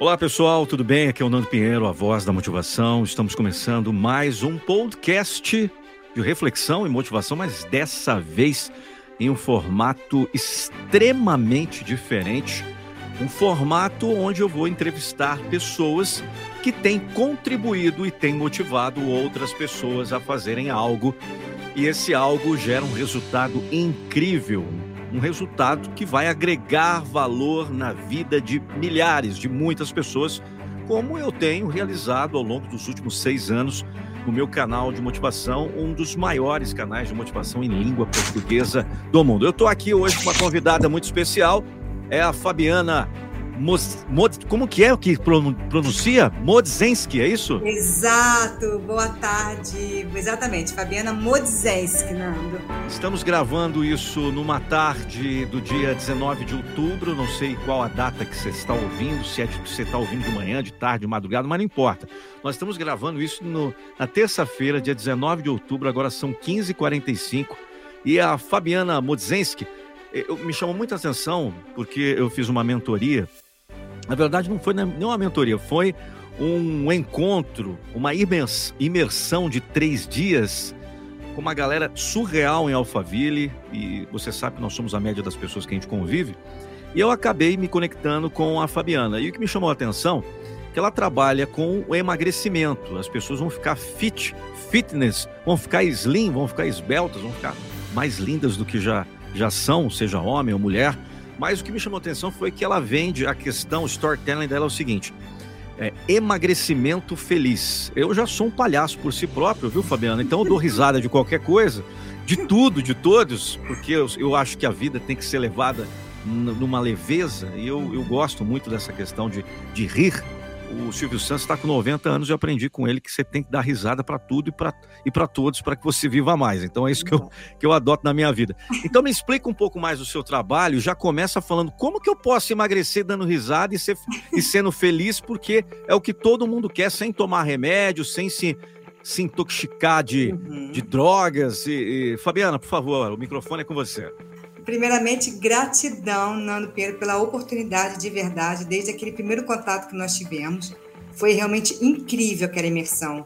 Olá pessoal, tudo bem? Aqui é o Nando Pinheiro, a voz da motivação. Estamos começando mais um podcast de reflexão e motivação, mas dessa vez em um formato extremamente diferente. Um formato onde eu vou entrevistar pessoas que têm contribuído e têm motivado outras pessoas a fazerem algo. E esse algo gera um resultado incrível, um resultado que vai agregar valor na vida de milhares, de muitas pessoas, como eu tenho realizado ao longo dos últimos seis anos no meu canal de motivação, um dos maiores canais de motivação em língua portuguesa do mundo. Eu estou aqui hoje com uma convidada muito especial, é a Fabiana Mod, Mod, como que é o que pronuncia? Modzensky, é isso? Exato, boa tarde. Exatamente, Fabiana Modzensky, Nando. Estamos gravando isso numa tarde do dia 19 de outubro, não sei qual a data que você está ouvindo, se é de, você está ouvindo de manhã, de tarde, de madrugada, mas não importa. Nós estamos gravando isso no, na terça-feira, dia 19 de outubro, agora são 15h45, e a Fabiana Modzensky, eu, me chamou muita atenção porque eu fiz uma mentoria na verdade, não foi nenhuma mentoria, foi um encontro, uma imersão de três dias com uma galera surreal em Alphaville. E você sabe que nós somos a média das pessoas que a gente convive. E eu acabei me conectando com a Fabiana. E o que me chamou a atenção é que ela trabalha com o emagrecimento. As pessoas vão ficar fit, fitness, vão ficar slim, vão ficar esbeltas, vão ficar mais lindas do que já, já são, seja homem ou mulher. Mas o que me chamou a atenção foi que ela vende a questão, o storytelling dela é o seguinte: é, emagrecimento feliz. Eu já sou um palhaço por si próprio, viu, Fabiana? Então eu dou risada de qualquer coisa, de tudo, de todos, porque eu, eu acho que a vida tem que ser levada numa leveza e eu, eu gosto muito dessa questão de, de rir o Silvio Santos está com 90 anos e eu aprendi com ele que você tem que dar risada para tudo e para todos para que você viva mais. Então é isso que eu, que eu adoto na minha vida. Então me explica um pouco mais o seu trabalho. Já começa falando como que eu posso emagrecer dando risada e, ser, e sendo feliz, porque é o que todo mundo quer, sem tomar remédio, sem se, se intoxicar de, uhum. de drogas. E, e, Fabiana, por favor, o microfone é com você. Primeiramente, gratidão, Nando Pedro, pela oportunidade de verdade, desde aquele primeiro contato que nós tivemos. Foi realmente incrível aquela imersão.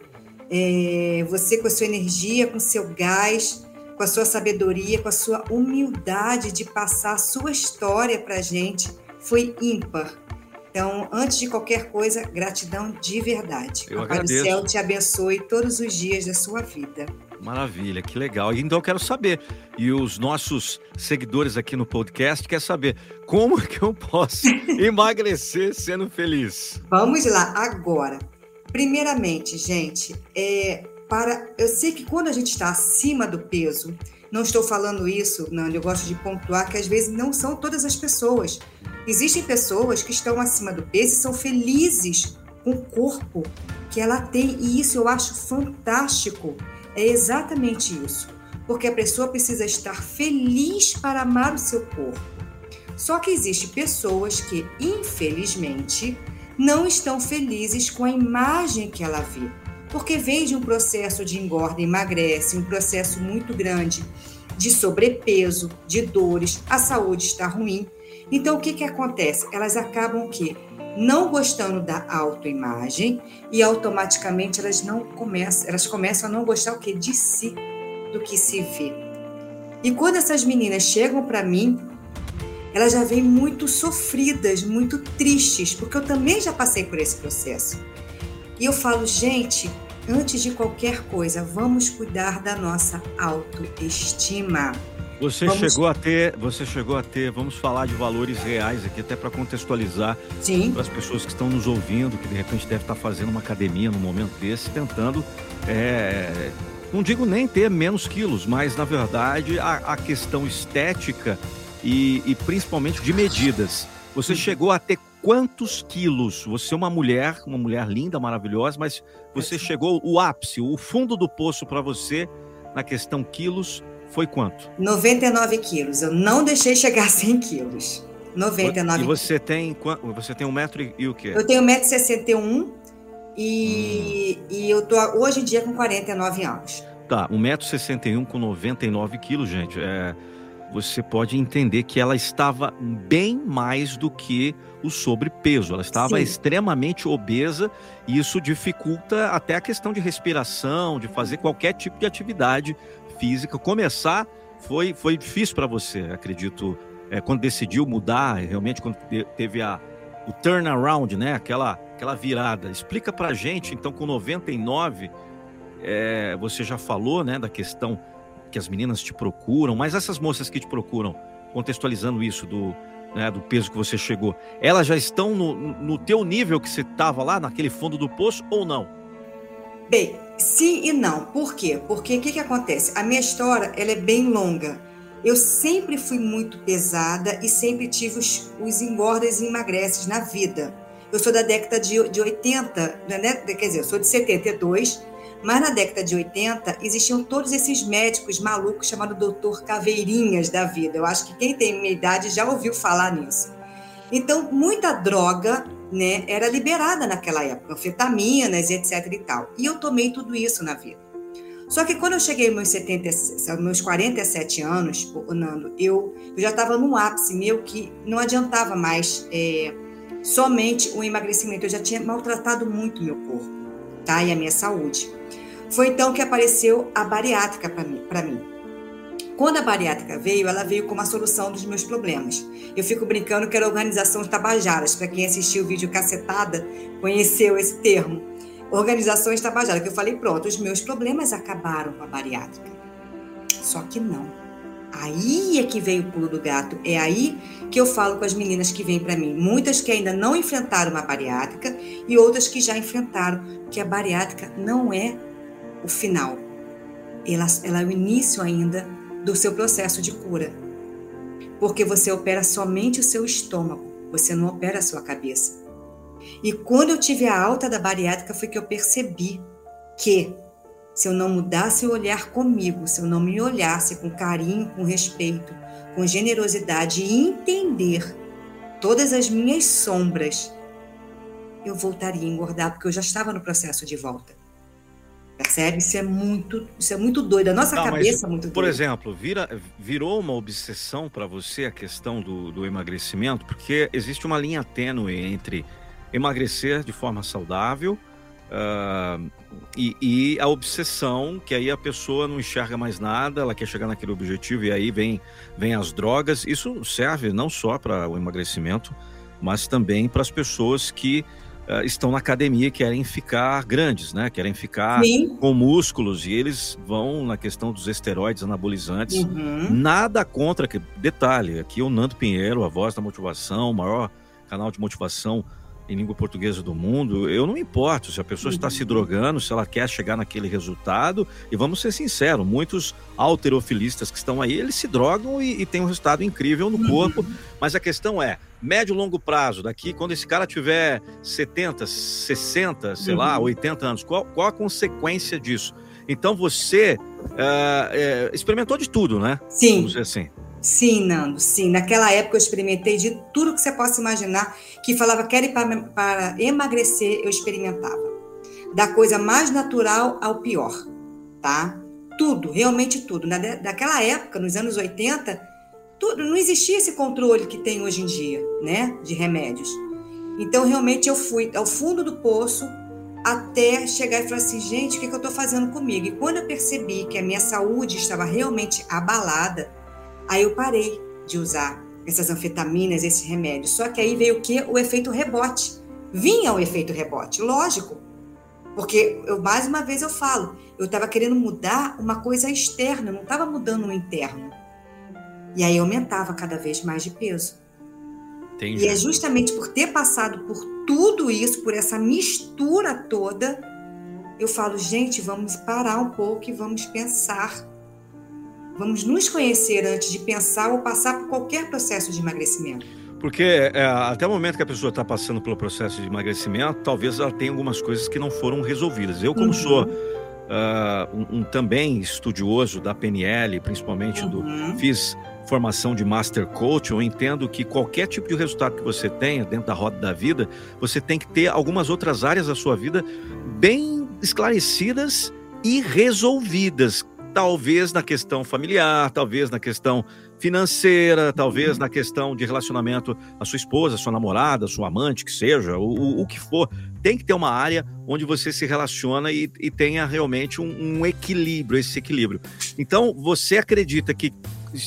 É, você com a sua energia, com seu gás, com a sua sabedoria, com a sua humildade de passar a sua história para a gente, foi ímpar. Então, antes de qualquer coisa, gratidão de verdade. Eu Papai agradeço. do céu te abençoe todos os dias da sua vida. Maravilha, que legal. Então eu quero saber, e os nossos seguidores aqui no podcast querem saber, como que eu posso emagrecer sendo feliz? Vamos lá, agora. Primeiramente, gente, é, para eu sei que quando a gente está acima do peso, não estou falando isso, não, eu gosto de pontuar que às vezes não são todas as pessoas. Existem pessoas que estão acima do peso e são felizes com o corpo que ela tem, e isso eu acho fantástico. É exatamente isso, porque a pessoa precisa estar feliz para amar o seu corpo. Só que existem pessoas que, infelizmente, não estão felizes com a imagem que ela vê, porque vem de um processo de engorda, emagrece, um processo muito grande de sobrepeso, de dores, a saúde está ruim. Então, o que, que acontece? Elas acabam que não gostando da autoimagem e automaticamente elas não começam, elas começam a não gostar o que de si, do que se vê. E quando essas meninas chegam para mim, elas já vêm muito sofridas, muito tristes, porque eu também já passei por esse processo. E eu falo, gente, antes de qualquer coisa, vamos cuidar da nossa autoestima. Você vamos... chegou a ter, você chegou a ter, vamos falar de valores reais aqui até para contextualizar para as pessoas que estão nos ouvindo, que de repente deve estar fazendo uma academia no momento desse, tentando, é, não digo nem ter menos quilos, mas na verdade a, a questão estética e, e, principalmente de medidas. Você chegou a ter quantos quilos? Você é uma mulher, uma mulher linda, maravilhosa, mas você chegou o ápice, o fundo do poço para você na questão quilos foi quanto? 99 quilos. Eu não deixei chegar a 100 quilos. 99 E você tem, você tem um metro e, e o quê? Eu tenho 1,61m e, hum. e eu tô hoje em dia com 49 anos. Tá, 1,61m com 99 quilos, gente. É, você pode entender que ela estava bem mais do que o sobrepeso. Ela estava Sim. extremamente obesa e isso dificulta até a questão de respiração, de fazer qualquer tipo de atividade física. Começar foi, foi difícil para você, acredito, é, quando decidiu mudar, realmente quando teve a, o turnaround, né? Aquela, aquela virada. Explica para gente, então, com 99, é, você já falou, né, da questão que as meninas te procuram, mas essas moças que te procuram, contextualizando isso do, né, do peso que você chegou, elas já estão no, no teu nível que você estava lá, naquele fundo do poço, ou não? Bem, sim e não. Por quê? Porque o que, que acontece? A minha história ela é bem longa. Eu sempre fui muito pesada e sempre tive os, os engordas e emagreces na vida. Eu sou da década de, de 80, né? quer dizer, eu sou de 72, mas na década de 80 existiam todos esses médicos malucos chamados doutor Caveirinhas da vida. Eu acho que quem tem minha idade já ouviu falar nisso. Então, muita droga né, era liberada naquela época, anfetaminas etc e tal. E eu tomei tudo isso na vida. Só que quando eu cheguei aos meus, 70, meus 47 anos, Nando, eu, eu já estava num ápice meu que não adiantava mais é, somente o emagrecimento. Eu já tinha maltratado muito meu corpo, tá? E a minha saúde. Foi então que apareceu a bariátrica para mim, mim. Quando a bariátrica veio, ela veio como a solução dos meus problemas. Eu fico brincando que era a organização tabajaras. Para quem assistiu o vídeo Cacetada, conheceu esse termo. Organizações tabajaras, que eu falei, pronto, os meus problemas acabaram com a bariátrica. Só que não. Aí é que veio o pulo do gato. É aí que eu falo com as meninas que vêm para mim. Muitas que ainda não enfrentaram uma bariátrica e outras que já enfrentaram, que a bariátrica não é o final. Ela, ela é o início ainda do seu processo de cura. Porque você opera somente o seu estômago, você não opera a sua cabeça. E quando eu tive a alta da bariátrica foi que eu percebi que se eu não mudasse o olhar comigo, se eu não me olhasse com carinho, com respeito, com generosidade e entender todas as minhas sombras, eu voltaria a engordar, porque eu já estava no processo de volta. Percebe? Isso é muito, isso é muito doido. A nossa Não, cabeça mas, é muito doida. Por exemplo, vira, virou uma obsessão para você a questão do, do emagrecimento, porque existe uma linha tênue entre emagrecer de forma saudável uh, e, e, a obsessão, que aí a pessoa não enxerga mais nada, ela quer chegar naquele objetivo e aí vem, vem as drogas. Isso serve não só para o emagrecimento, mas também para as pessoas que uh, estão na academia e querem ficar grandes, né? Querem ficar Sim. com músculos e eles vão na questão dos esteroides anabolizantes. Uhum. Nada contra, que, detalhe, aqui o Nando Pinheiro, a voz da motivação, o maior canal de motivação em língua portuguesa do mundo, eu não importo se a pessoa está se uhum. drogando, se ela quer chegar naquele resultado. E vamos ser sinceros, muitos alterofilistas que estão aí, eles se drogam e, e têm um resultado incrível no corpo. Uhum. Mas a questão é, médio e longo prazo, daqui, quando esse cara tiver 70, 60, sei uhum. lá, 80 anos, qual, qual a consequência disso? Então você uh, uh, experimentou de tudo, né? Sim. Vamos dizer assim. Sim, Nando, sim. Naquela época eu experimentei de tudo que você possa imaginar, que falava quer ir para, emagrecer, eu experimentava. Da coisa mais natural ao pior, tá? Tudo, realmente tudo. Na, naquela época, nos anos 80, tudo, não existia esse controle que tem hoje em dia, né? De remédios. Então, realmente, eu fui ao fundo do poço até chegar e falar assim, gente, o que, que eu estou fazendo comigo? E quando eu percebi que a minha saúde estava realmente abalada, Aí eu parei de usar essas anfetaminas, esses remédios. Só que aí veio o que? O efeito rebote. Vinha o efeito rebote, lógico. Porque eu mais uma vez eu falo, eu estava querendo mudar uma coisa externa, não estava mudando o interno. E aí aumentava cada vez mais de peso. Entendi. E é justamente por ter passado por tudo isso, por essa mistura toda, eu falo, gente, vamos parar um pouco e vamos pensar Vamos nos conhecer antes de pensar ou passar por qualquer processo de emagrecimento. Porque é, até o momento que a pessoa está passando pelo processo de emagrecimento, talvez ela tenha algumas coisas que não foram resolvidas. Eu, como uhum. sou uh, um, um, também estudioso da PNL, principalmente uhum. do fiz formação de Master Coach, eu entendo que qualquer tipo de resultado que você tenha dentro da roda da vida, você tem que ter algumas outras áreas da sua vida bem esclarecidas e resolvidas talvez na questão familiar, talvez na questão financeira, talvez na questão de relacionamento a sua esposa, sua namorada, sua amante, que seja, o, o, o que for. Tem que ter uma área onde você se relaciona e, e tenha realmente um, um equilíbrio, esse equilíbrio. Então, você acredita que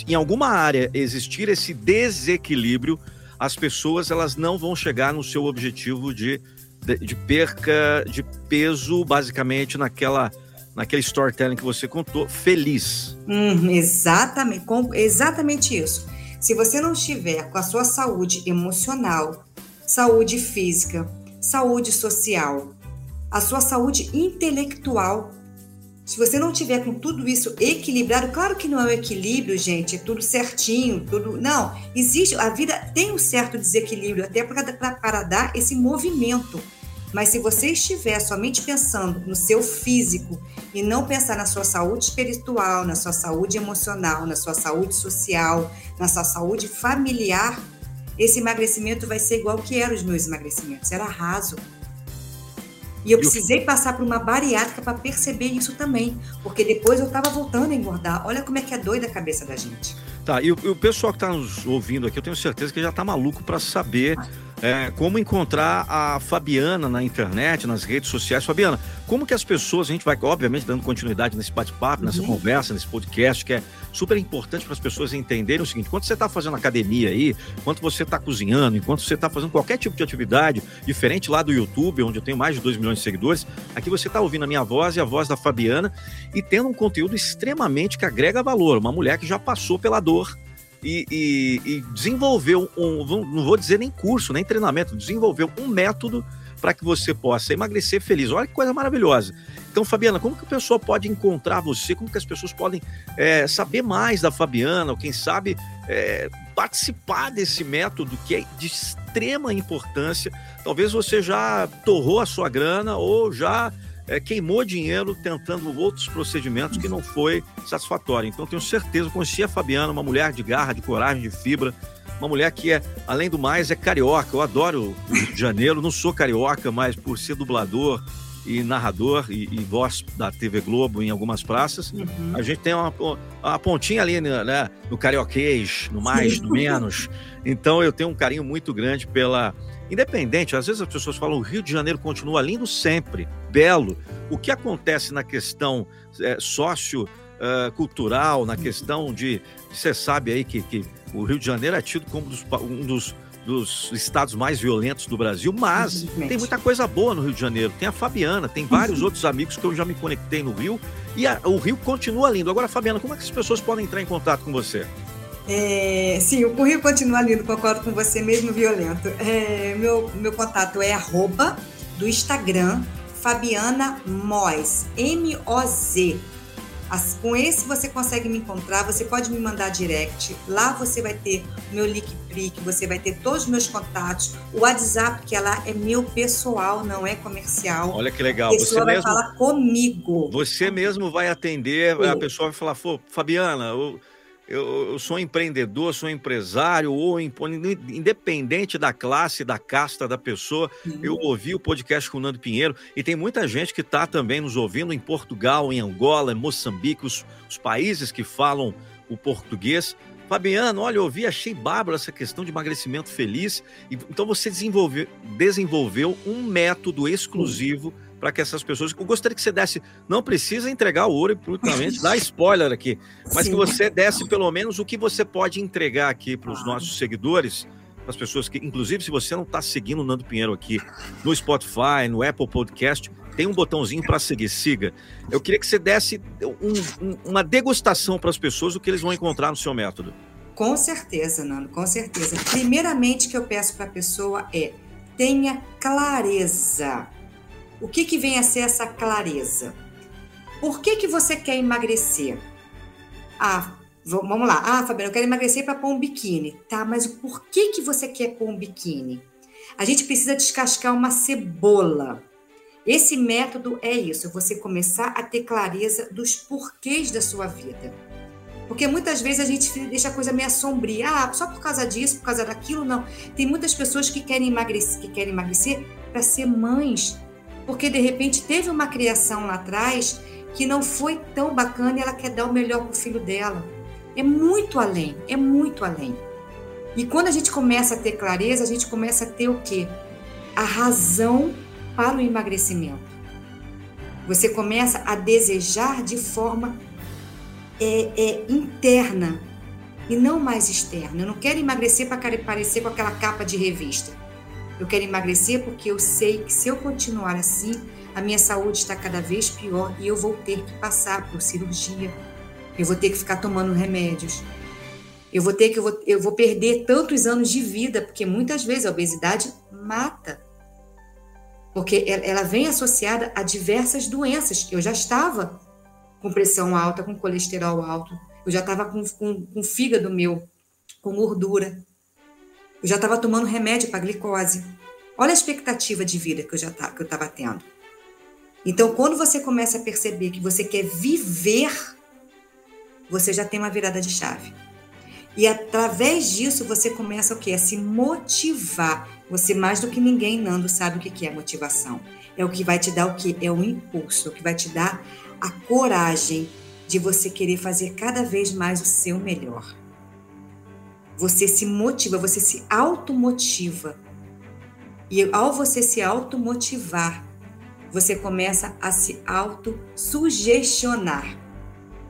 em alguma área existir esse desequilíbrio, as pessoas elas não vão chegar no seu objetivo de, de, de perca de peso, basicamente naquela naquele storytelling que você contou, feliz. Hum, exatamente, com, exatamente isso. Se você não estiver com a sua saúde emocional, saúde física, saúde social, a sua saúde intelectual, se você não tiver com tudo isso equilibrado, claro que não é um equilíbrio, gente, é tudo certinho, tudo. Não, existe, a vida tem um certo desequilíbrio, até para dar esse movimento. Mas se você estiver somente pensando no seu físico e não pensar na sua saúde espiritual, na sua saúde emocional, na sua saúde social, na sua saúde familiar, esse emagrecimento vai ser igual que eram os meus emagrecimentos, era raso. E eu precisei passar por uma bariátrica para perceber isso também, porque depois eu estava voltando a engordar. Olha como é que é doida a cabeça da gente. Tá, e o, o pessoal que está nos ouvindo aqui, eu tenho certeza que já está maluco para saber é, como encontrar a Fabiana na internet, nas redes sociais. Fabiana, como que as pessoas, a gente vai, obviamente, dando continuidade nesse bate-papo, nessa uhum. conversa, nesse podcast, que é super importante para as pessoas entenderem o seguinte: enquanto você está fazendo academia aí, enquanto você está cozinhando, enquanto você está fazendo qualquer tipo de atividade, diferente lá do YouTube, onde eu tenho mais de 2 milhões de seguidores, aqui você está ouvindo a minha voz e a voz da Fabiana e tendo um conteúdo extremamente que agrega valor. Uma mulher que já passou pela dor e, e, e desenvolveu um, não vou dizer nem curso, nem treinamento, desenvolveu um método para que você possa emagrecer feliz. Olha que coisa maravilhosa. Então, Fabiana, como que a pessoa pode encontrar você? Como que as pessoas podem é, saber mais da Fabiana? Ou quem sabe é, participar desse método que é de extrema importância? Talvez você já torrou a sua grana ou já é, queimou dinheiro tentando outros procedimentos que não foi satisfatório. Então, tenho certeza, conheci a Fabiana, uma mulher de garra, de coragem, de fibra, uma mulher que é, além do mais, é carioca. Eu adoro o Rio de Janeiro, não sou carioca, mas por ser dublador e narrador e, e voz da TV Globo em algumas praças, uhum. a gente tem uma, uma pontinha ali né, né no carioquês, no mais, no menos. Então eu tenho um carinho muito grande pela Independente, às vezes as pessoas falam o Rio de Janeiro continua lindo sempre, belo. O que acontece na questão é, sociocultural, uh, na questão de. Você sabe aí que, que o Rio de Janeiro é tido como dos, um dos, dos estados mais violentos do Brasil, mas tem muita coisa boa no Rio de Janeiro. Tem a Fabiana, tem vários uhum. outros amigos que eu já me conectei no Rio e a, o Rio continua lindo. Agora, Fabiana, como é que as pessoas podem entrar em contato com você? É, sim, o currículo continua lindo, concordo com você, mesmo violento. É, meu, meu contato é arroba do Instagram, Fabiana Moz, M-O-Z. Com esse você consegue me encontrar, você pode me mandar direct. Lá você vai ter meu link que você vai ter todos os meus contatos. O WhatsApp, que é lá é meu pessoal, não é comercial. Olha que legal. A pessoa você vai mesmo, falar comigo. Você mesmo vai atender, a pessoa vai falar, Fabiana, eu eu, eu, sou empreendedor, sou empresário, ou independente da classe, da casta da pessoa, uhum. eu ouvi o podcast com o Nando Pinheiro e tem muita gente que está também nos ouvindo em Portugal, em Angola, em Moçambique, os, os países que falam o português. Fabiano, olha, eu ouvi, achei bárbaro essa questão de emagrecimento feliz. Então você desenvolveu, desenvolveu um método exclusivo uhum para que essas pessoas. Eu gostaria que você desse, não precisa entregar o ouro absolutamente, dá spoiler aqui, mas Sim. que você desse pelo menos o que você pode entregar aqui para os ah. nossos seguidores, para as pessoas que, inclusive, se você não está seguindo o Nando Pinheiro aqui no Spotify, no Apple Podcast, tem um botãozinho para seguir, siga. Eu queria que você desse um, um, uma degustação para as pessoas do que eles vão encontrar no seu método. Com certeza, Nando, com certeza. Primeiramente que eu peço para a pessoa é tenha clareza o que, que vem a ser essa clareza? Por que, que você quer emagrecer? Ah, vamos lá. Ah, Fabiana, eu quero emagrecer para pôr um biquíni. Tá, mas por que, que você quer pôr um biquíni? A gente precisa descascar uma cebola. Esse método é isso, você começar a ter clareza dos porquês da sua vida. Porque muitas vezes a gente deixa a coisa meio sombria. Ah, só por causa disso, por causa daquilo, não. Tem muitas pessoas que querem emagrecer, que querem emagrecer para ser mães, porque de repente teve uma criação lá atrás que não foi tão bacana e ela quer dar o melhor para o filho dela. É muito além, é muito além. E quando a gente começa a ter clareza, a gente começa a ter o quê? A razão para o emagrecimento. Você começa a desejar de forma é, é, interna e não mais externa. Eu não quero emagrecer para parecer com aquela capa de revista. Eu quero emagrecer porque eu sei que se eu continuar assim, a minha saúde está cada vez pior e eu vou ter que passar por cirurgia. Eu vou ter que ficar tomando remédios. Eu vou ter que eu vou, eu vou perder tantos anos de vida, porque muitas vezes a obesidade mata. Porque ela vem associada a diversas doenças. Eu já estava com pressão alta, com colesterol alto, eu já estava com, com, com fígado meu, com gordura. Eu já estava tomando remédio para glicose. Olha a expectativa de vida que eu já que eu estava tendo. Então, quando você começa a perceber que você quer viver, você já tem uma virada de chave. E através disso você começa o quê? A se motivar. Você mais do que ninguém, Nando, sabe o que é motivação. É o que vai te dar o quê? É o impulso, é o que vai te dar a coragem de você querer fazer cada vez mais o seu melhor. Você se motiva, você se automotiva. E ao você se automotivar, você começa a se auto-sugestionar.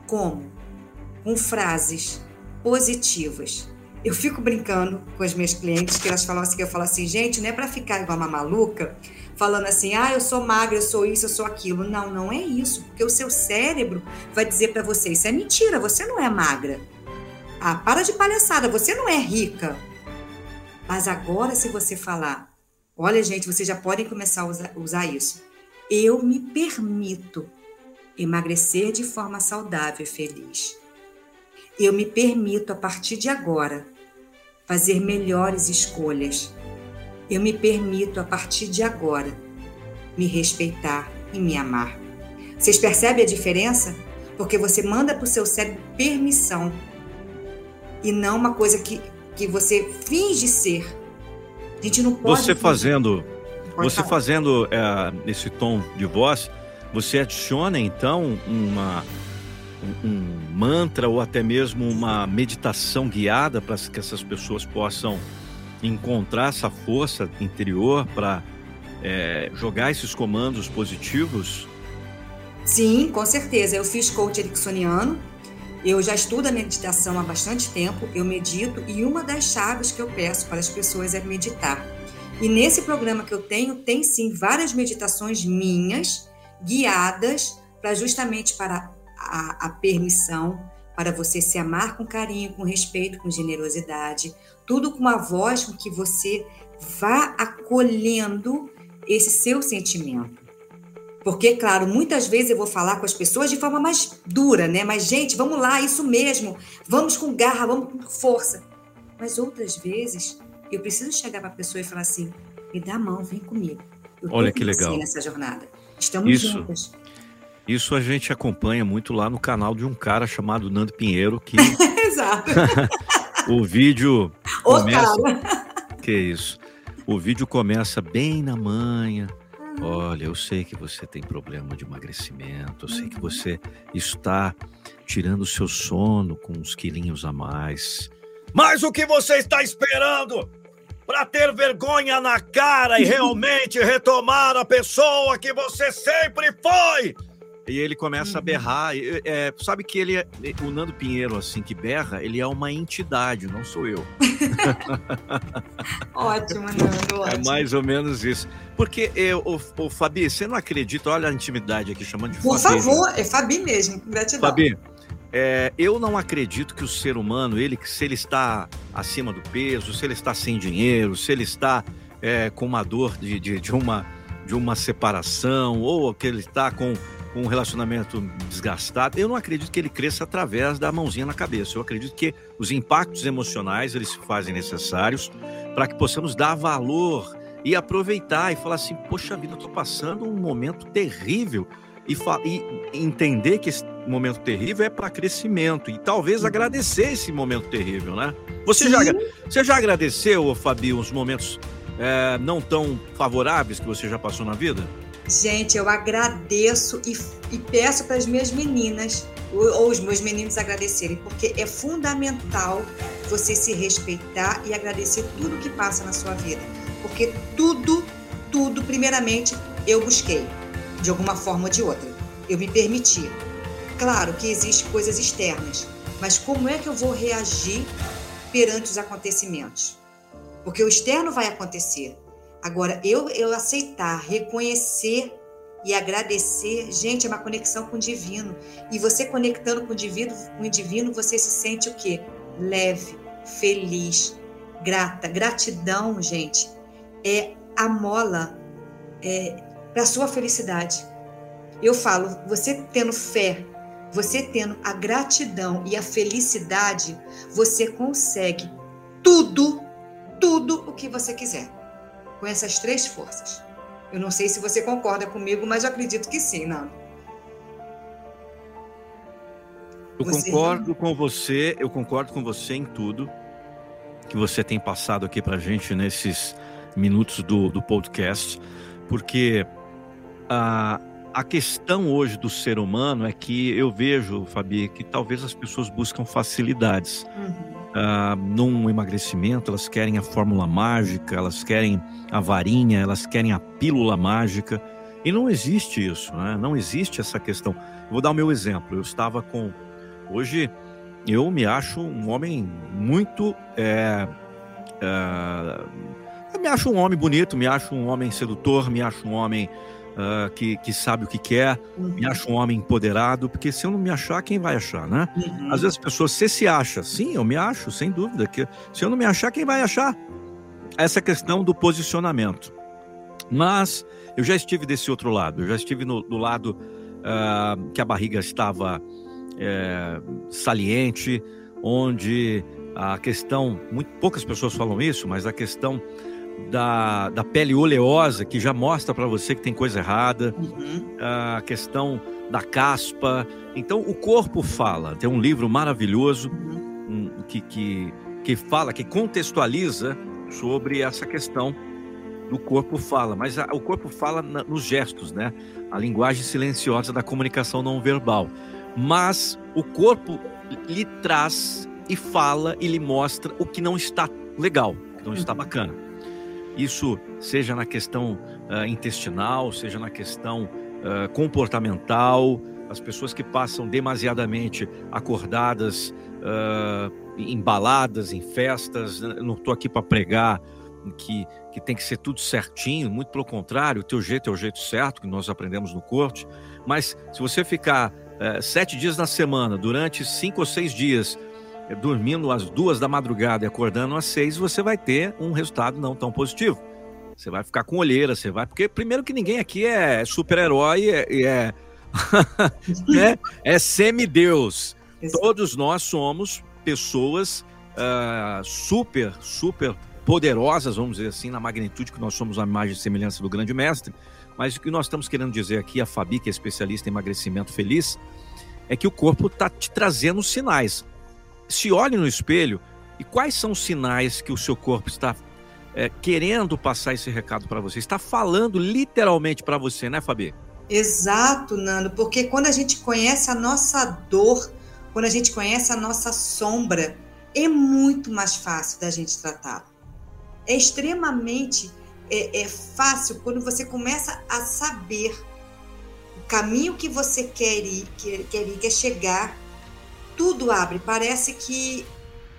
Como? Com frases positivas. Eu fico brincando com as minhas clientes que elas falam assim, que eu falo assim, gente, não é para ficar igual uma maluca, falando assim, ah, eu sou magra, eu sou isso, eu sou aquilo. Não, não é isso, porque o seu cérebro vai dizer para você, isso é mentira, você não é magra. Ah, para de palhaçada, você não é rica. Mas agora, se você falar, olha, gente, vocês já podem começar a usar, usar isso eu me permito emagrecer de forma saudável e feliz. Eu me permito, a partir de agora, fazer melhores escolhas. Eu me permito, a partir de agora, me respeitar e me amar. Vocês percebem a diferença? Porque você manda para o seu cérebro permissão e não uma coisa que, que você finge ser. A gente não pode. Você fazendo você falar. fazendo é, esse tom de voz, você adiciona então uma, um, um mantra ou até mesmo uma meditação guiada para que essas pessoas possam encontrar essa força interior para é, jogar esses comandos positivos? Sim, com certeza. Eu fiz coach ericksoniano, eu já estudo a meditação há bastante tempo, eu medito e uma das chaves que eu peço para as pessoas é meditar. E nesse programa que eu tenho, tem sim várias meditações minhas, guiadas, para justamente para a, a permissão, para você se amar com carinho, com respeito, com generosidade, tudo com uma voz com que você vá acolhendo esse seu sentimento. Porque, claro, muitas vezes eu vou falar com as pessoas de forma mais dura, né? Mas, gente, vamos lá, isso mesmo, vamos com garra, vamos com força. Mas outras vezes eu preciso chegar para a pessoa e falar assim: me dá a mão, vem comigo. Eu Olha que legal. nessa jornada. Estamos isso, juntos. Isso a gente acompanha muito lá no canal de um cara chamado Nando Pinheiro que Exato. o vídeo começa Que isso. O vídeo começa bem na manhã. Olha, eu sei que você tem problema de emagrecimento, eu sei que você está tirando o seu sono com uns quilinhos a mais. Mas o que você está esperando? Para ter vergonha na cara e realmente retomar a pessoa que você sempre foi. E ele começa a uhum. berrar. É, sabe que ele é. O Nando Pinheiro, assim, que berra, ele é uma entidade, não sou eu. ótimo, Nando. Ótimo. É mais ou menos isso. Porque, eu, o, o Fabi, você não acredita? Olha a intimidade aqui, chamando de Por Fabi. Por favor, é Fabi mesmo. Gratidão. Fabi, é, eu não acredito que o ser humano, ele, se ele está acima do peso, se ele está sem dinheiro, se ele está é, com uma dor de, de, de, uma, de uma separação, ou que ele está com, com um relacionamento desgastado, eu não acredito que ele cresça através da mãozinha na cabeça. Eu acredito que os impactos emocionais eles se fazem necessários para que possamos dar valor e aproveitar e falar assim: poxa vida, eu estou passando um momento terrível e, e entender que esse momento terrível é para crescimento e talvez agradecer esse momento terrível, né? Você, já, você já agradeceu, Fabi, os momentos é, não tão favoráveis que você já passou na vida? Gente, eu agradeço e, e peço para as minhas meninas ou os meus meninos agradecerem, porque é fundamental você se respeitar e agradecer tudo que passa na sua vida, porque tudo, tudo, primeiramente, eu busquei, de alguma forma ou de outra. Eu me permiti. Claro que existem coisas externas, mas como é que eu vou reagir perante os acontecimentos? Porque o externo vai acontecer. Agora, eu, eu aceitar, reconhecer e agradecer, gente, é uma conexão com o divino. E você conectando com o divino, com o divino, você se sente o quê? Leve, feliz, grata. Gratidão, gente, é a mola é, para a sua felicidade. Eu falo, você tendo fé, você tendo a gratidão e a felicidade, você consegue tudo, tudo o que você quiser. Com essas três forças. Eu não sei se você concorda comigo, mas eu acredito que sim, Nando. Eu você concordo com você, eu concordo com você em tudo que você tem passado aqui para gente nesses minutos do, do podcast, porque a, a questão hoje do ser humano é que eu vejo, Fabi, que talvez as pessoas buscam facilidades. Uhum uh, num emagrecimento, elas querem a fórmula mágica, elas querem a varinha, elas querem a pílula mágica. E não existe isso, né? não existe essa questão. Vou dar o meu exemplo. Eu estava com. Hoje eu me acho um homem muito. É, é, eu me acho um homem bonito, me acho um homem sedutor, me acho um homem uh, que, que sabe o que quer, uhum. me acha um homem empoderado, porque se eu não me achar, quem vai achar, né? Uhum. Às vezes as pessoas, você se acha, sim, eu me acho, sem dúvida, que se eu não me achar, quem vai achar? Essa questão do posicionamento. Mas eu já estive desse outro lado, eu já estive no, do lado uh, que a barriga estava é, saliente, onde a questão, muito poucas pessoas falam isso, mas a questão da, da pele oleosa, que já mostra para você que tem coisa errada, uhum. a questão da caspa. Então, o corpo fala. Tem um livro maravilhoso uhum. um, que, que, que fala, que contextualiza sobre essa questão do corpo fala, mas a, o corpo fala na, nos gestos, né? A linguagem silenciosa da comunicação não verbal. Mas o corpo lhe traz e fala e lhe mostra o que não está legal, o que não está uhum. bacana. Isso seja na questão uh, intestinal, seja na questão uh, comportamental, as pessoas que passam demasiadamente acordadas, uh, embaladas em festas. Eu não estou aqui para pregar que, que tem que ser tudo certinho, muito pelo contrário, o teu jeito é o jeito certo, que nós aprendemos no corte. Mas se você ficar sete dias na semana, durante cinco ou seis dias, dormindo às duas da madrugada e acordando às seis, você vai ter um resultado não tão positivo. Você vai ficar com olheira, você vai. Porque, primeiro, que ninguém aqui é super-herói e é, é, né? é semideus. Todos nós somos pessoas uh, super, super poderosas, vamos dizer assim, na magnitude que nós somos a imagem e semelhança do grande mestre. Mas o que nós estamos querendo dizer aqui, a Fabi, que é especialista em emagrecimento feliz, é que o corpo está te trazendo sinais se olhe no espelho e quais são os sinais que o seu corpo está é, querendo passar esse recado para você? Está falando literalmente para você, né, Fabi? Exato, Nando, porque quando a gente conhece a nossa dor, quando a gente conhece a nossa sombra, é muito mais fácil da gente tratar. É extremamente é, é fácil quando você começa a saber o caminho que você quer ir, quer, quer ir, quer chegar tudo abre, parece que,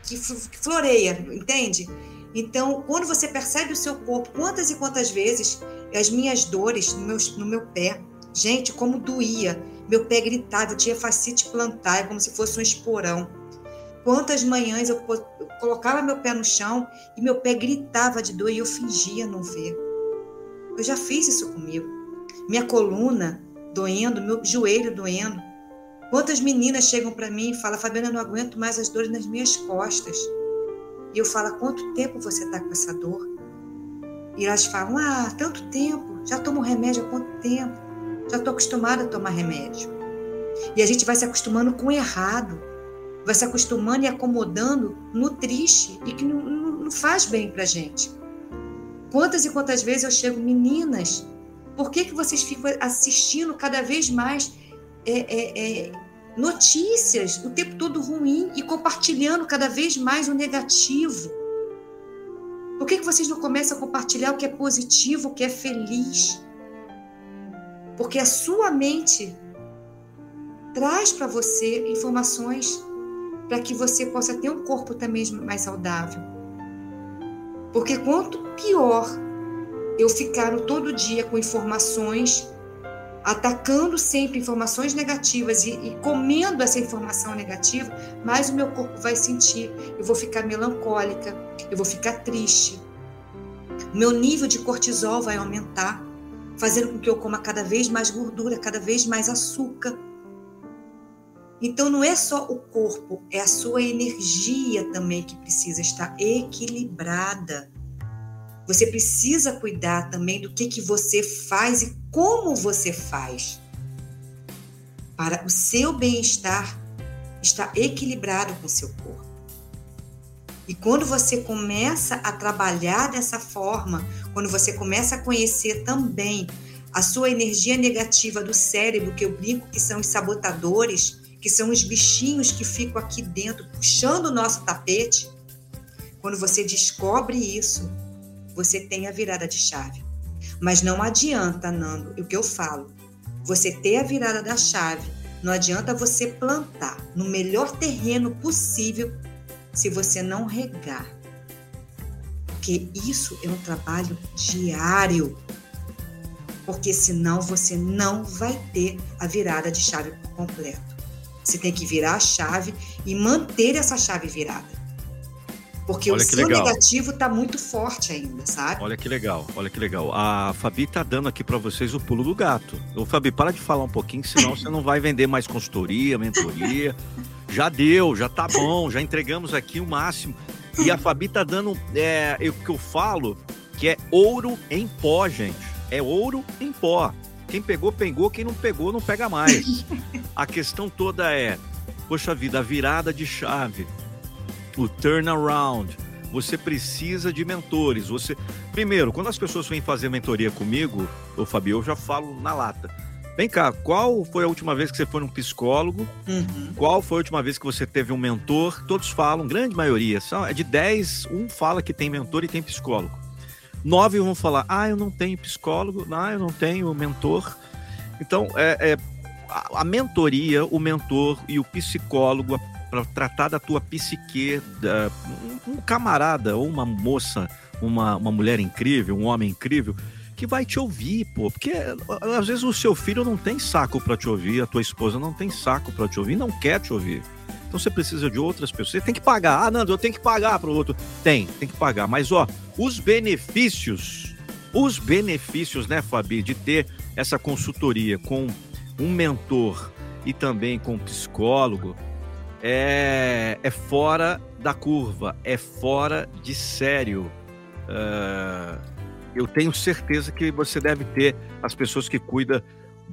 que floreia, entende? Então, quando você percebe o seu corpo, quantas e quantas vezes as minhas dores no meu, no meu pé, gente, como doía, meu pé gritava, eu tinha fascite plantar, como se fosse um esporão. Quantas manhãs eu, eu colocava meu pé no chão e meu pé gritava de dor e eu fingia não ver. Eu já fiz isso comigo. Minha coluna doendo, meu joelho doendo. Quantas meninas chegam para mim e falam, Fabiana, eu não aguento mais as dores nas minhas costas. E eu falo, quanto tempo você está com essa dor? E elas falam, ah, tanto tempo, já tomo remédio há quanto tempo? Já estou acostumada a tomar remédio. E a gente vai se acostumando com o errado, vai se acostumando e acomodando no triste e que não, não, não faz bem para gente. Quantas e quantas vezes eu chego, meninas, Por que, que vocês ficam assistindo cada vez mais é, é, é, notícias o tempo todo ruim e compartilhando cada vez mais o negativo? Por que, que vocês não começam a compartilhar o que é positivo, o que é feliz? Porque a sua mente traz para você informações para que você possa ter um corpo também mais saudável. Porque quanto pior eu ficar todo dia com informações, atacando sempre informações negativas e, e, comendo essa informação negativa, mais o meu corpo vai sentir. Eu vou ficar melancólica, eu vou ficar triste. Meu nível de cortisol vai aumentar, fazendo com que eu coma cada vez mais gordura, cada vez mais açúcar. Então não é só o corpo, é a sua energia também que precisa estar equilibrada. Você precisa cuidar também do que, que você faz e como você faz. Para o seu bem-estar estar equilibrado com o seu corpo. E quando você começa a trabalhar dessa forma, quando você começa a conhecer também a sua energia negativa do cérebro, que eu brinco que são os sabotadores, que são os bichinhos que ficam aqui dentro puxando o nosso tapete, quando você descobre isso, você tem a virada de chave. Mas não adianta, Nando, o que eu falo. Você ter a virada da chave, não adianta você plantar no melhor terreno possível se você não regar. Porque isso é um trabalho diário. Porque senão você não vai ter a virada de chave por completo. Você tem que virar a chave e manter essa chave virada. Porque olha o seu legal. negativo está muito forte ainda, sabe? Olha que legal, olha que legal. A Fabi está dando aqui para vocês o pulo do gato. Ô, Fabi, para de falar um pouquinho, senão você não vai vender mais consultoria, mentoria. Já deu, já tá bom, já entregamos aqui o máximo. E a Fabi tá dando é, o que eu falo, que é ouro em pó, gente. É ouro em pó. Quem pegou, pegou. Quem não pegou, não pega mais. A questão toda é, poxa vida, a virada de chave, o turnaround. Você precisa de mentores. Você, primeiro, quando as pessoas vêm fazer mentoria comigo, o Fabio, eu já falo na lata. Vem cá, qual foi a última vez que você foi num psicólogo? Uhum. Qual foi a última vez que você teve um mentor? Todos falam, grande maioria, são, é de 10, um fala que tem mentor e tem psicólogo. Nove vão falar, ah, eu não tenho psicólogo, ah, eu não tenho mentor. Então, é, é a, a mentoria, o mentor e o psicólogo para tratar da tua psique, da, um, um camarada ou uma moça, uma, uma mulher incrível, um homem incrível, que vai te ouvir, pô. Porque às vezes o seu filho não tem saco para te ouvir, a tua esposa não tem saco para te ouvir, não quer te ouvir. Então você precisa de outras pessoas. Você tem que pagar. Ah, Nando, eu tenho que pagar para o outro. Tem, tem que pagar. Mas ó, os benefícios, os benefícios, né, Fabi, de ter essa consultoria com um mentor e também com um psicólogo é, é fora da curva, é fora de sério. Uh, eu tenho certeza que você deve ter as pessoas que cuidam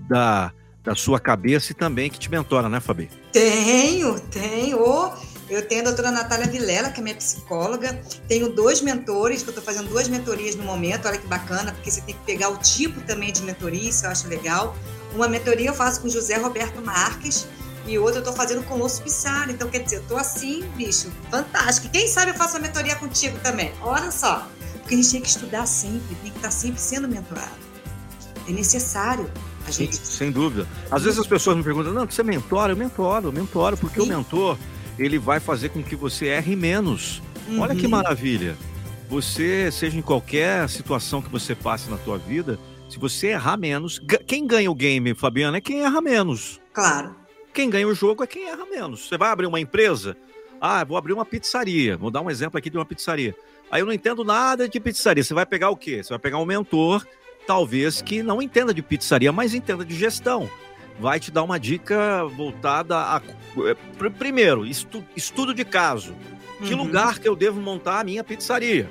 da, da sua cabeça e também que te mentora, né, Fabi? Tenho, tenho. Eu tenho a doutora Natália Vilela, que é minha psicóloga. Tenho dois mentores, que eu estou fazendo duas mentorias no momento. Olha que bacana, porque você tem que pegar o tipo também de mentoria, isso eu acho legal. Uma mentoria eu faço com José Roberto Marques e outra eu estou fazendo com o Lúcio Pissarro. Então, quer dizer, eu estou assim, bicho, fantástico. Quem sabe eu faço a mentoria contigo também. Olha só. Porque a gente tem que estudar sempre, tem que estar sempre sendo mentorado. É necessário a gente. Sim, sem dúvida. Às vezes as pessoas me perguntam: não, você mentora? Eu mentoro, eu mentoro, porque Sim. o mentor ele vai fazer com que você erre menos. Uhum. Olha que uhum. maravilha. Você, seja em qualquer situação que você passe na tua vida, se você errar menos, quem ganha o game, Fabiana, é quem erra menos. Claro. Quem ganha o jogo é quem erra menos. Você vai abrir uma empresa, ah, vou abrir uma pizzaria. Vou dar um exemplo aqui de uma pizzaria. Aí eu não entendo nada de pizzaria. Você vai pegar o quê? Você vai pegar um mentor, talvez que não entenda de pizzaria, mas entenda de gestão. Vai te dar uma dica voltada a. Eh, primeiro, estu, estudo de caso. Que uhum. lugar que eu devo montar a minha pizzaria?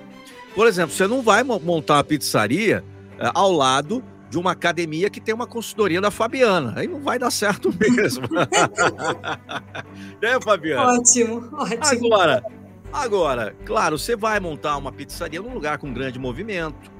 Por exemplo, você não vai montar a pizzaria uh, ao lado de uma academia que tem uma consultoria da Fabiana. Aí não vai dar certo mesmo. é, Fabiana? Ótimo, ótimo. Agora, Agora, claro, você vai montar uma pizzaria num lugar com grande movimento,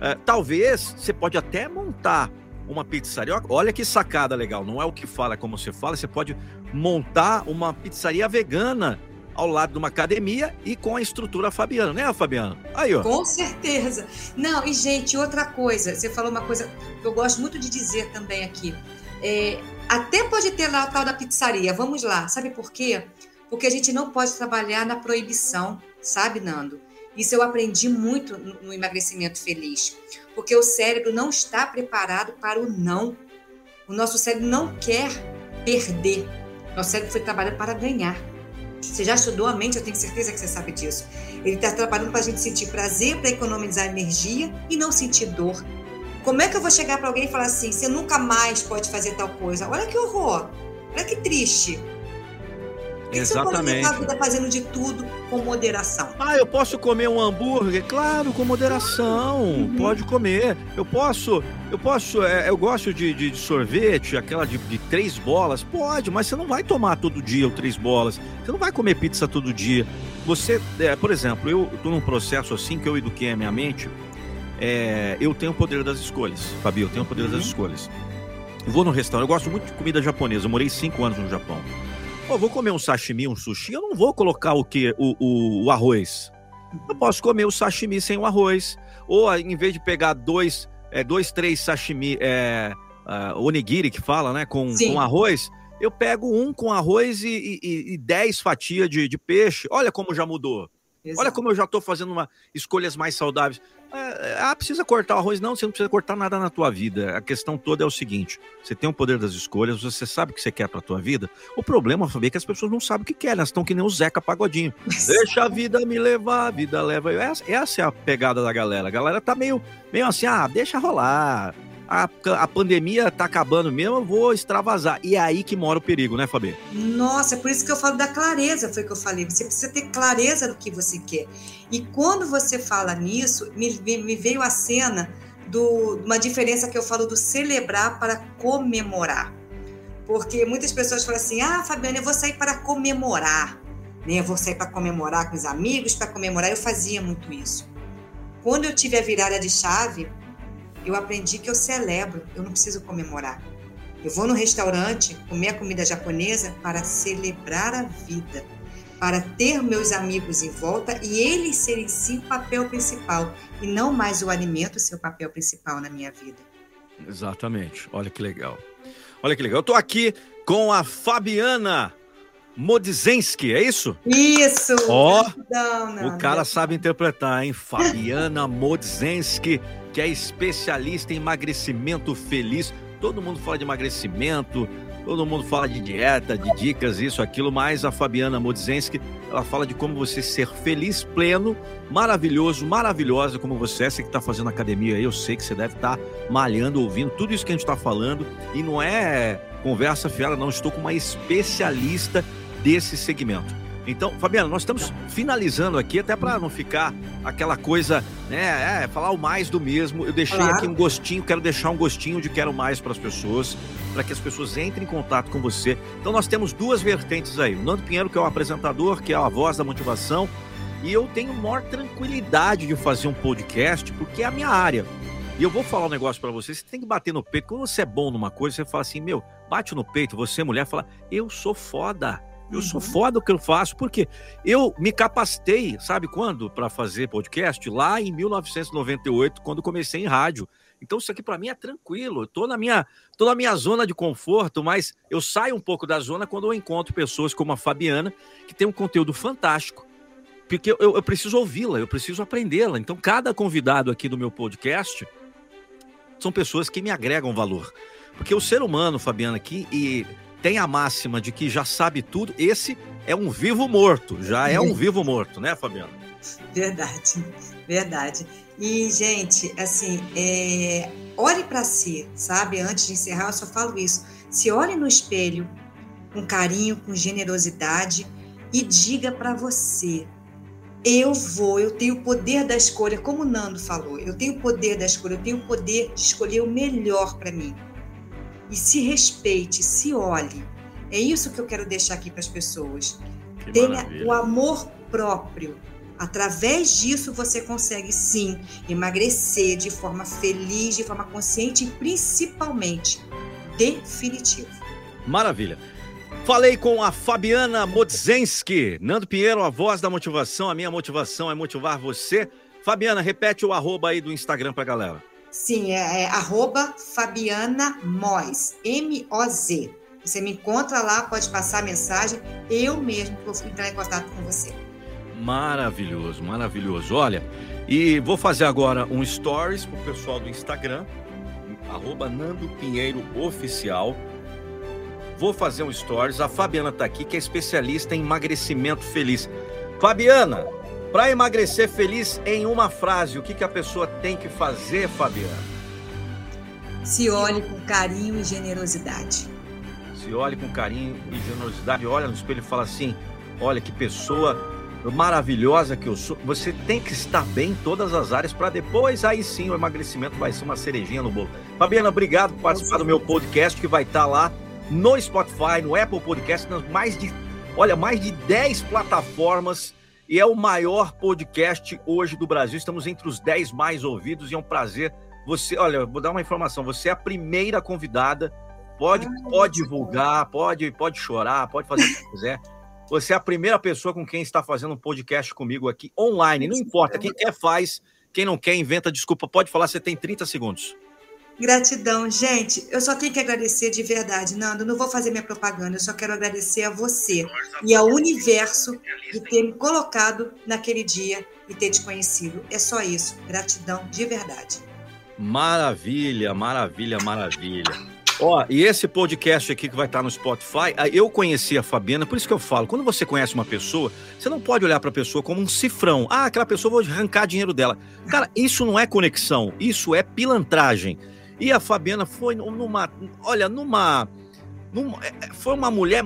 é, talvez você pode até montar uma pizzaria. Olha que sacada legal. Não é o que fala, é como você fala. Você pode montar uma pizzaria vegana ao lado de uma academia e com a estrutura Fabiana, né, Fabiana? Aí, ó. Com certeza. Não, e gente, outra coisa, você falou uma coisa que eu gosto muito de dizer também aqui. É, até pode ter lá o tal da pizzaria, vamos lá. Sabe por quê? Porque a gente não pode trabalhar na proibição, sabe, Nando? Isso eu aprendi muito no emagrecimento feliz, porque o cérebro não está preparado para o não. O nosso cérebro não quer perder. Nosso cérebro foi trabalhado para ganhar. Você já estudou a mente, eu tenho certeza que você sabe disso. Ele está trabalhando para a gente sentir prazer, para economizar energia e não sentir dor. Como é que eu vou chegar para alguém e falar assim: você nunca mais pode fazer tal coisa? Olha que horror, olha que triste. Exatamente. Você pode a fazendo de tudo com moderação. Ah, eu posso comer um hambúrguer? Claro, com moderação. Uhum. Pode comer. Eu posso, eu posso, é, eu gosto de, de, de sorvete, aquela de, de, três bolas. Pode, mas você não vai tomar todo dia o três bolas. Você não vai comer pizza todo dia. Você, é, por exemplo, eu estou num processo assim que eu eduquei a minha mente. É, eu tenho o poder das escolhas, Fabi, eu tenho o poder uhum. das escolhas. Eu vou no restaurante, eu gosto muito de comida japonesa. Eu morei cinco anos no Japão. Pô, vou comer um sashimi, um sushi, eu não vou colocar o que? O, o, o, arroz. Eu posso comer o sashimi sem o arroz. Ou em vez de pegar dois, é, dois três sashimi, é, uh, onigiri que fala, né? Com, com arroz, eu pego um com arroz e, e, e dez fatias de, de peixe. Olha como já mudou. Exato. Olha como eu já estou fazendo uma, escolhas mais saudáveis. É, é, ah, precisa cortar o arroz? Não, você não precisa cortar nada na tua vida. A questão toda é o seguinte: você tem o poder das escolhas, você sabe o que você quer para tua vida. O problema, Fabi, é que as pessoas não sabem o que querem, elas estão que nem o Zeca Pagodinho. Deixa a vida me levar, a vida leva eu. Essa, essa é a pegada da galera. A galera tá meio, meio assim, ah, deixa rolar a, a pandemia tá acabando mesmo, eu vou extravasar. E é aí que mora o perigo, né, Fabi? Nossa, é por isso que eu falo da clareza, foi o que eu falei. Você precisa ter clareza do que você quer. E quando você fala nisso, me, me veio a cena de uma diferença que eu falo do celebrar para comemorar. Porque muitas pessoas falam assim: ah, Fabiana, eu vou sair para comemorar. Né? Eu vou sair para comemorar com os amigos, para comemorar. Eu fazia muito isso. Quando eu tive a virada de chave, eu aprendi que eu celebro, eu não preciso comemorar. Eu vou no restaurante comer a comida japonesa para celebrar a vida, para ter meus amigos em volta e eles serem sim o papel principal e não mais o alimento ser o papel principal na minha vida. Exatamente. Olha que legal. Olha que legal. Eu estou aqui com a Fabiana Modzenski, é isso? Isso! Ó, oh, o cara sabe interpretar, hein? Fabiana Modzenski, que é especialista em emagrecimento feliz. Todo mundo fala de emagrecimento, todo mundo fala de dieta, de dicas, isso, aquilo, mas a Fabiana Modzenski, ela fala de como você ser feliz, pleno, maravilhoso, maravilhosa como você é. Você que está fazendo academia aí, eu sei que você deve estar tá malhando, ouvindo tudo isso que a gente está falando. E não é conversa fiada, não. Estou com uma especialista desse segmento. Então, Fabiano, nós estamos finalizando aqui, até para não ficar aquela coisa, né? É, falar o mais do mesmo. Eu deixei claro. aqui um gostinho, quero deixar um gostinho de quero mais para as pessoas, para que as pessoas entrem em contato com você. Então, nós temos duas vertentes aí. O Nando Pinheiro, que é o apresentador, que é a voz da motivação, e eu tenho maior tranquilidade de fazer um podcast, porque é a minha área. E eu vou falar um negócio para você, você tem que bater no peito. Quando você é bom numa coisa, você fala assim, meu, bate no peito, você mulher, fala, eu sou foda. Eu sou uhum. foda o que eu faço, porque eu me capacitei, sabe quando, para fazer podcast? Lá em 1998, quando comecei em rádio. Então isso aqui para mim é tranquilo. Eu tô na minha, tô na minha zona de conforto, mas eu saio um pouco da zona quando eu encontro pessoas como a Fabiana, que tem um conteúdo fantástico. Porque eu, eu preciso ouvi-la, eu preciso aprendê-la. Então, cada convidado aqui do meu podcast são pessoas que me agregam valor. Porque o ser humano, Fabiana, aqui, e tem a máxima de que já sabe tudo, esse é um vivo morto, já é um vivo morto, né, Fabiana? Verdade, verdade. E, gente, assim, é... olhe para si, sabe? Antes de encerrar, eu só falo isso. Se olhe no espelho com carinho, com generosidade e diga para você: eu vou, eu tenho o poder da escolha, como o Nando falou, eu tenho o poder da escolha, eu tenho o poder de escolher o melhor para mim e se respeite, se olhe. É isso que eu quero deixar aqui para as pessoas. Que Tenha maravilha. o amor próprio, Através disso, você consegue sim emagrecer de forma feliz, de forma consciente e principalmente definitiva. Maravilha. Falei com a Fabiana Modzenski. Nando Pinheiro, a voz da motivação. A minha motivação é motivar você. Fabiana, repete o arroba aí do Instagram pra galera. Sim, é, é arroba Fabiana Moz, M-O-Z. Você me encontra lá, pode passar a mensagem, eu mesmo vou entrar em contato com você. Maravilhoso, maravilhoso. Olha, e vou fazer agora um stories pro pessoal do Instagram, arroba Nando Pinheiro Oficial. Vou fazer um stories. A Fabiana tá aqui, que é especialista em emagrecimento feliz. Fabiana, para emagrecer feliz em uma frase, o que, que a pessoa tem que fazer, Fabiana? Se olhe com carinho e generosidade. Se olhe com carinho e generosidade, olha no espelho e fala assim: olha que pessoa maravilhosa que eu sou. Você tem que estar bem em todas as áreas para depois, aí sim, o emagrecimento vai ser uma cerejinha no bolo. Fabiana, obrigado por participar do meu podcast que vai estar lá no Spotify, no Apple Podcast, nas mais de, olha, mais de 10 plataformas e é o maior podcast hoje do Brasil. Estamos entre os 10 mais ouvidos e é um prazer. Você, olha, vou dar uma informação, você é a primeira convidada. Pode, ah, pode divulgar, pode, pode chorar, pode fazer o que quiser. Você é a primeira pessoa com quem está fazendo um podcast comigo aqui online. Não importa, quem quer faz, quem não quer inventa desculpa. Pode falar, você tem 30 segundos. Gratidão, gente. Eu só tenho que agradecer de verdade, Nando. Não vou fazer minha propaganda, eu só quero agradecer a você e ao universo de ter me colocado naquele dia e ter te conhecido. É só isso. Gratidão de verdade. Maravilha, maravilha, maravilha. Ó, e esse podcast aqui que vai estar no Spotify, eu conheci a Fabiana, por isso que eu falo, quando você conhece uma pessoa, você não pode olhar para a pessoa como um cifrão. Ah, aquela pessoa vou arrancar dinheiro dela. Cara, isso não é conexão, isso é pilantragem. E a Fabiana foi numa, olha, numa, numa é, foi uma mulher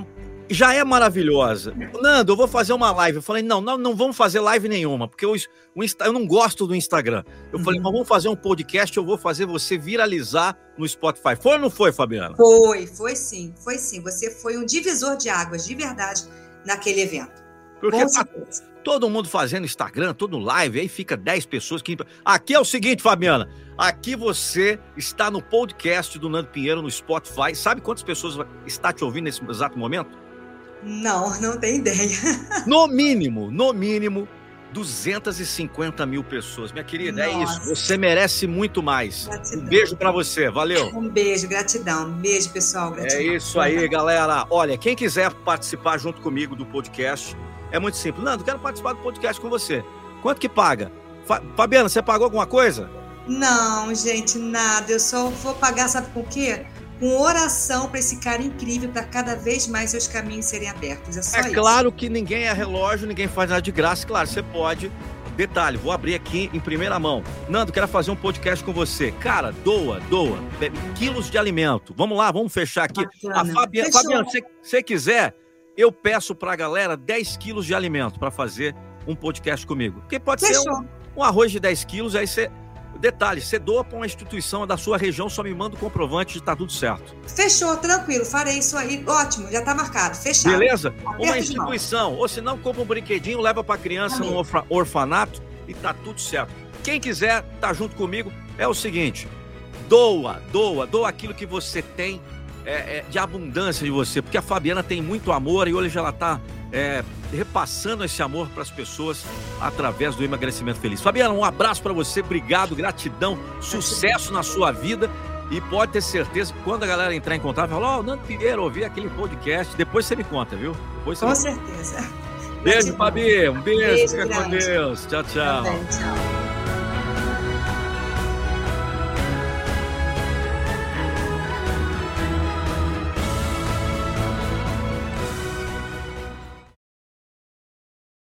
já é maravilhosa. Nando, eu vou fazer uma live. Eu falei, não, não, não vamos fazer live nenhuma, porque eu, o Insta, eu não gosto do Instagram. Eu uhum. falei, mas vamos fazer um podcast, eu vou fazer você viralizar no Spotify. Foi ou não foi, Fabiana? Foi, foi sim, foi sim. Você foi um divisor de águas, de verdade, naquele evento. Porque tá todo mundo fazendo Instagram, todo live, aí fica 10 pessoas que. Aqui é o seguinte, Fabiana. Aqui você está no podcast do Nando Pinheiro no Spotify. Sabe quantas pessoas está te ouvindo nesse exato momento? Não, não tem ideia. No mínimo, no mínimo, 250 mil pessoas. Minha querida, Nossa. é isso. Você merece muito mais. Gratidão. Um beijo para você. Valeu. Um beijo, gratidão. Um beijo, pessoal. Gratidão. É isso aí, galera. Olha, quem quiser participar junto comigo do podcast, é muito simples. Nando, quero participar do podcast com você. Quanto que paga? Fabiana, você pagou alguma coisa? Não, gente, nada. Eu só vou pagar, sabe com o quê? com oração para esse cara incrível, para cada vez mais seus caminhos serem abertos. É só é isso. claro que ninguém é relógio, ninguém faz nada de graça. Claro, você pode. Detalhe, vou abrir aqui em primeira mão. Nando, quero fazer um podcast com você. Cara, doa, doa. Quilos de alimento. Vamos lá, vamos fechar aqui. Bacana. A Fabiana, Fabiana se você quiser, eu peço para a galera 10 quilos de alimento para fazer um podcast comigo. Porque pode Fechou. ser um, um arroz de 10 quilos, aí você Detalhe, você doa para uma instituição da sua região, só me manda o comprovante de tá tudo certo. Fechou, tranquilo, farei isso aí. Ótimo, já tá marcado, fechado. Beleza? uma instituição, ou se não, compra um brinquedinho, leva para criança Amém. no orfanato e tá tudo certo. Quem quiser tá junto comigo, é o seguinte: doa, doa, doa aquilo que você tem é, é, de abundância de você, porque a Fabiana tem muito amor e hoje ela tá é, repassando esse amor para as pessoas através do emagrecimento feliz. Fabiana, um abraço para você, obrigado, gratidão, sucesso na sua vida. E pode ter certeza que quando a galera entrar em contato, falar, ó, oh, Nando Pinheiro, ouvi aquele podcast, depois você me conta, viu? Depois com certeza. Beijo, Fabi, um beijo, beijo fica com Deus. Tchau, tchau. Também, tchau.